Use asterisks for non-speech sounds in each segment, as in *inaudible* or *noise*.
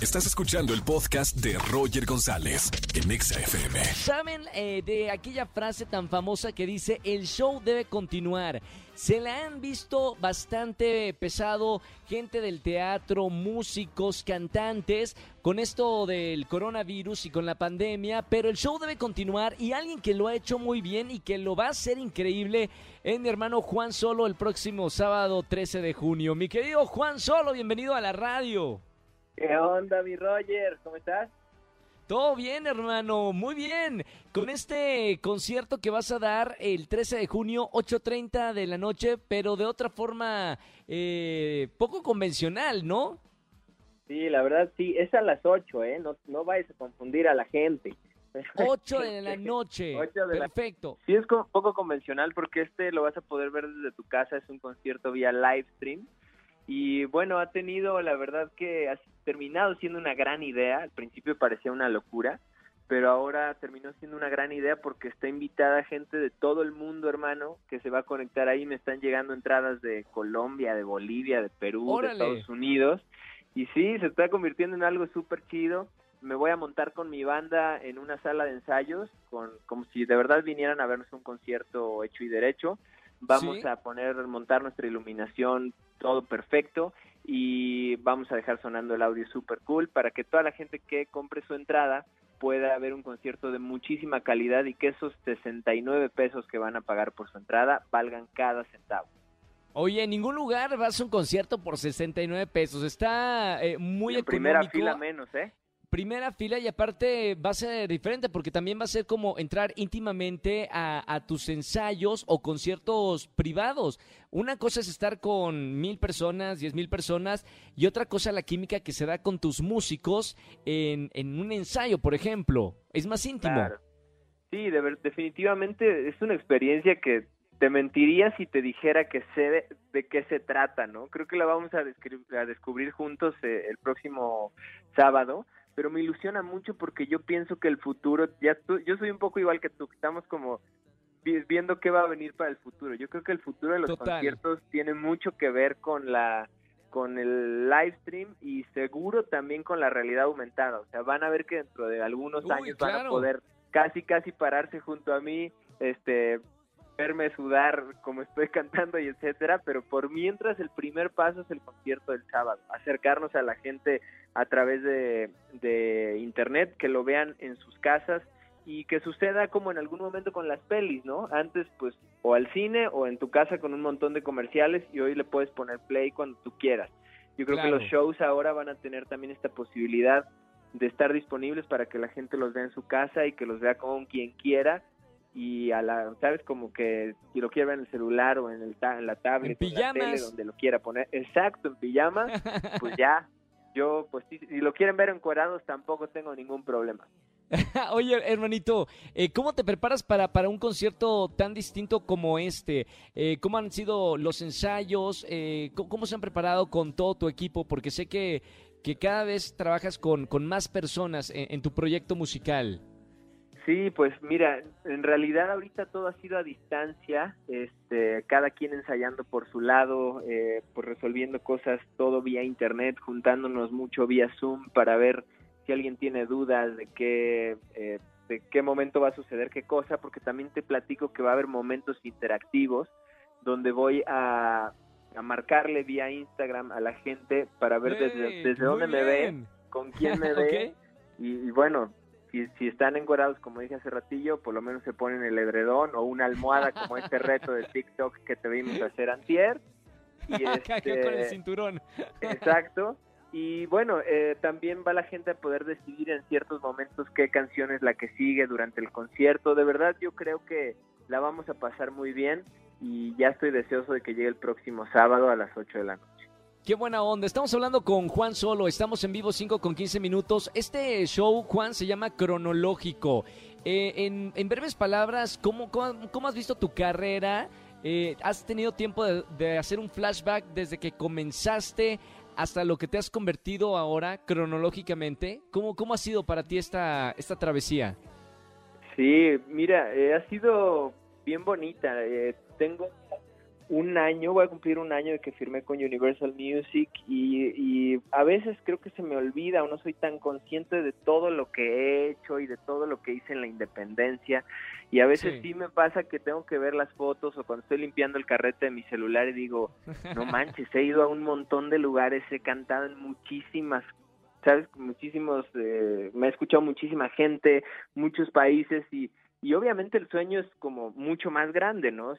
Estás escuchando el podcast de Roger González en Exa FM. ¿Saben eh, de aquella frase tan famosa que dice el show debe continuar? Se la han visto bastante pesado gente del teatro, músicos, cantantes, con esto del coronavirus y con la pandemia, pero el show debe continuar y alguien que lo ha hecho muy bien y que lo va a hacer increíble es mi hermano Juan Solo el próximo sábado 13 de junio. Mi querido Juan Solo, bienvenido a la radio. ¿Qué onda, mi Roger? ¿Cómo estás? Todo bien, hermano, muy bien. Con este concierto que vas a dar el 13 de junio, 8.30 de la noche, pero de otra forma eh, poco convencional, ¿no? Sí, la verdad sí, es a las 8, ¿eh? No, no vayas a confundir a la gente. 8 de la *laughs* noche. Perfecto. Sí, es poco convencional porque este lo vas a poder ver desde tu casa, es un concierto vía live stream y bueno, ha tenido, la verdad que ha terminado siendo una gran idea. Al principio parecía una locura, pero ahora terminó siendo una gran idea porque está invitada gente de todo el mundo, hermano, que se va a conectar ahí. Me están llegando entradas de Colombia, de Bolivia, de Perú, de Estados Unidos. Y sí, se está convirtiendo en algo súper chido. Me voy a montar con mi banda en una sala de ensayos, con, como si de verdad vinieran a vernos un concierto hecho y derecho. Vamos a poner, montar nuestra iluminación todo perfecto y vamos a dejar sonando el audio super cool para que toda la gente que compre su entrada pueda ver un concierto de muchísima calidad y que esos 69 pesos que van a pagar por su entrada valgan cada centavo. Oye, en ningún lugar vas a un concierto por 69 pesos. Está eh, muy en primera fila menos, ¿eh? Primera fila y aparte va a ser diferente porque también va a ser como entrar íntimamente a, tus ensayos o conciertos privados. Una cosa es estar con mil personas, diez mil personas y otra cosa la química que se da con tus músicos en, un ensayo, por ejemplo. Es más íntimo. Sí, definitivamente es una experiencia que te mentiría si te dijera que sé de, qué se trata, ¿no? Creo que la vamos a, a descubrir juntos eh, el próximo sábado pero me ilusiona mucho porque yo pienso que el futuro, ya yo soy un poco igual que tú, estamos como viendo qué va a venir para el futuro. Yo creo que el futuro de los conciertos tiene mucho que ver con la con el live stream y seguro también con la realidad aumentada. O sea, van a ver que dentro de algunos años van a poder casi casi pararse junto a mí, este verme sudar como estoy *laughs* cantando y etcétera, pero por mientras el primer paso es el concierto del sábado, acercarnos a la gente a través de, de internet, que lo vean en sus casas y que suceda como en algún momento con las pelis, ¿no? Antes pues o al cine o en tu casa con un montón de comerciales y hoy le puedes poner play cuando tú quieras. Yo creo que los shows ahora van a tener también esta posibilidad de estar disponibles para que la gente los vea en su casa y que los vea con quien quiera y a la, ¿sabes? Como que si lo quiere ver en el celular o en, el en la tablet, en, la tele, donde lo quiera poner, exacto, en pijama, *laughs* pues ya, yo, pues si, lo quieren ver encuadrados tampoco tengo ningún problema. *laughs* Oye, hermanito, eh, ¿cómo te preparas para, para un concierto tan distinto como este? Eh, ¿Cómo han sido los ensayos? Eh, ¿cómo, se han preparado con todo tu equipo? Porque sé que, que cada vez trabajas con, con más personas en tu proyecto musical. Sí, pues mira, en realidad ahorita todo ha sido a distancia, este, cada quien ensayando por su lado, eh, pues resolviendo cosas todo vía internet, juntándonos mucho vía Zoom para ver si alguien tiene dudas de qué, eh, de qué momento va a suceder qué cosa, porque también te platico que va a haber momentos interactivos donde voy a, a marcarle vía Instagram a la gente para ver desde, desde dónde me ve, con quién *laughs* me ve. y, bueno, si, si están encuadrados, como dije hace ratillo, por lo menos se ponen el edredón o una almohada como este *laughs* reto de TikTok que te vimos hacer antier. Y *laughs* este, con el cinturón. *laughs* exacto. Y bueno, eh, también va la gente a poder decidir en ciertos momentos qué canción es la que sigue durante el concierto. De verdad, yo creo que la vamos a pasar muy bien y ya estoy deseoso de que llegue el próximo sábado a las 8 de la noche. Qué buena onda. Estamos hablando con Juan Solo. Estamos en vivo 5 con 15 minutos. Este show, Juan, se llama Cronológico. Eh, en, breves palabras, ¿cómo, cómo, has visto tu carrera? Eh, ¿Has tenido tiempo de, hacer un flashback desde que comenzaste hasta lo que te has convertido ahora cronológicamente. ¿Cómo, cómo ha sido para ti esta, esta travesía? Sí, mira, eh, ha sido bien bonita. Tengo un año, voy a cumplir un año de que firmé con Universal Music y, y, a veces creo que se me olvida o no soy tan consciente de todo lo que he hecho y de todo lo que hice en la independencia. Y a veces sí, sí me pasa que tengo que ver las fotos o cuando estoy limpiando el carrete de mi celular y digo, no *laughs* manches, he ido a un montón de lugares, he cantado en muchísimas sabes muchísimos eh, me ha escuchado muchísima gente muchos países y y obviamente el sueño es como mucho más grande, ¿no?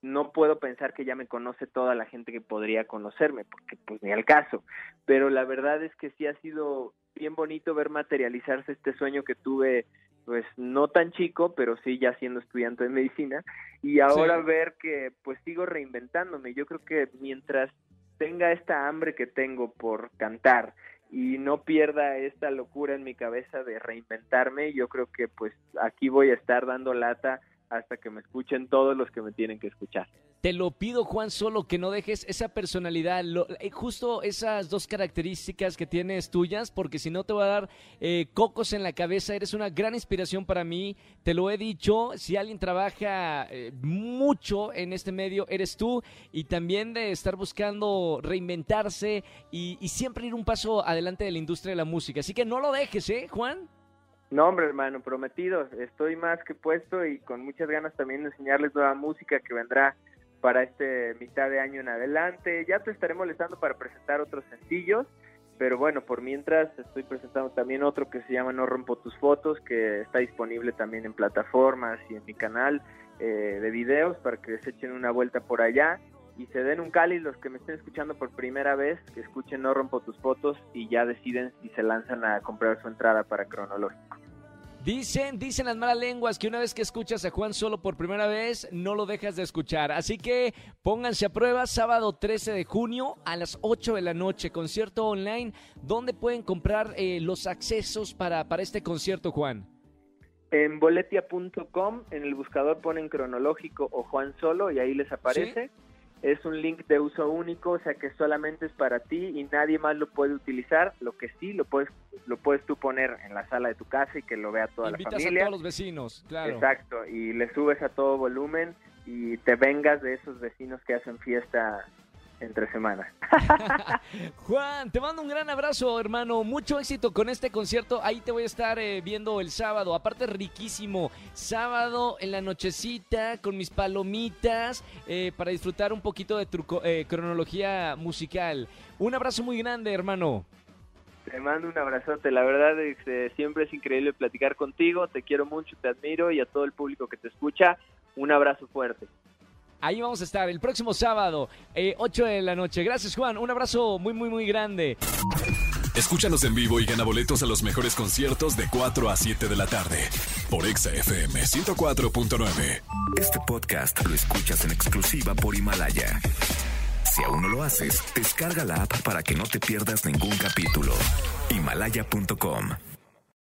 No puedo pensar que ya me conoce toda la gente que podría conocerme, porque pues ni al caso, pero la verdad es que sí ha sido bien bonito ver materializarse este sueño que tuve, pues no tan chico, pero sí ya siendo estudiante de medicina, y ahora sí. ver que pues sigo reinventándome. Yo creo que mientras tenga esta hambre que tengo por cantar y no pierda esta locura en mi cabeza de reinventarme, yo creo que pues aquí voy a estar dando lata hasta que me escuchen todos los que me tienen que escuchar. Te lo pido, Juan, solo que no dejes esa personalidad, lo, eh, justo esas dos características que tienes tuyas, porque si no te va a dar eh, cocos en la cabeza. Eres una gran inspiración para mí, te lo he dicho. Si alguien trabaja eh, mucho en este medio, eres tú. Y también de estar buscando reinventarse y, y siempre ir un paso adelante de la industria de la música. Así que no lo dejes, ¿eh, Juan? No, hombre, hermano, prometido. Estoy más que puesto y con muchas ganas también de enseñarles nueva música que vendrá para este mitad de año en adelante. Ya te estaré molestando para presentar otros sencillos, pero bueno, por mientras estoy presentando también otro que se llama No rompo tus fotos, que está disponible también en plataformas y en mi canal eh, de videos para que se echen una vuelta por allá y se den un cáliz los que me estén escuchando por primera vez, que escuchen No rompo tus fotos y ya deciden si se lanzan a comprar su entrada para cronológico. Dicen, dicen las malas lenguas que una vez que escuchas a Juan solo por primera vez, no lo dejas de escuchar. Así que pónganse a prueba sábado 13 de junio a las 8 de la noche, concierto online. ¿Dónde pueden comprar eh, los accesos para, para este concierto, Juan? En boletia.com, en el buscador ponen cronológico o Juan solo y ahí les aparece. ¿Sí? Es un link de uso único, o sea que solamente es para ti y nadie más lo puede utilizar. Lo que sí lo puedes lo puedes tú poner en la sala de tu casa y que lo vea toda Invitas la familia. a todos los vecinos, claro. Exacto, y le subes a todo volumen y te vengas de esos vecinos que hacen fiesta entre semana. *laughs* Juan, te mando un gran abrazo, hermano. Mucho éxito con este concierto. Ahí te voy a estar eh, viendo el sábado. Aparte, riquísimo. Sábado en la nochecita con mis palomitas eh, para disfrutar un poquito de tu eh, cronología musical. Un abrazo muy grande, hermano. Te mando un abrazote. La verdad es que siempre es increíble platicar contigo. Te quiero mucho, te admiro y a todo el público que te escucha, un abrazo fuerte. Ahí vamos a estar el próximo sábado, eh, 8 de la noche. Gracias, Juan. Un abrazo muy, muy, muy grande. Escúchanos en vivo y gana boletos a los mejores conciertos de 4 a 7 de la tarde por Exa FM 104.9. Este podcast lo escuchas en exclusiva por Himalaya. Si aún no lo haces, descarga la app para que no te pierdas ningún capítulo. Himalaya.com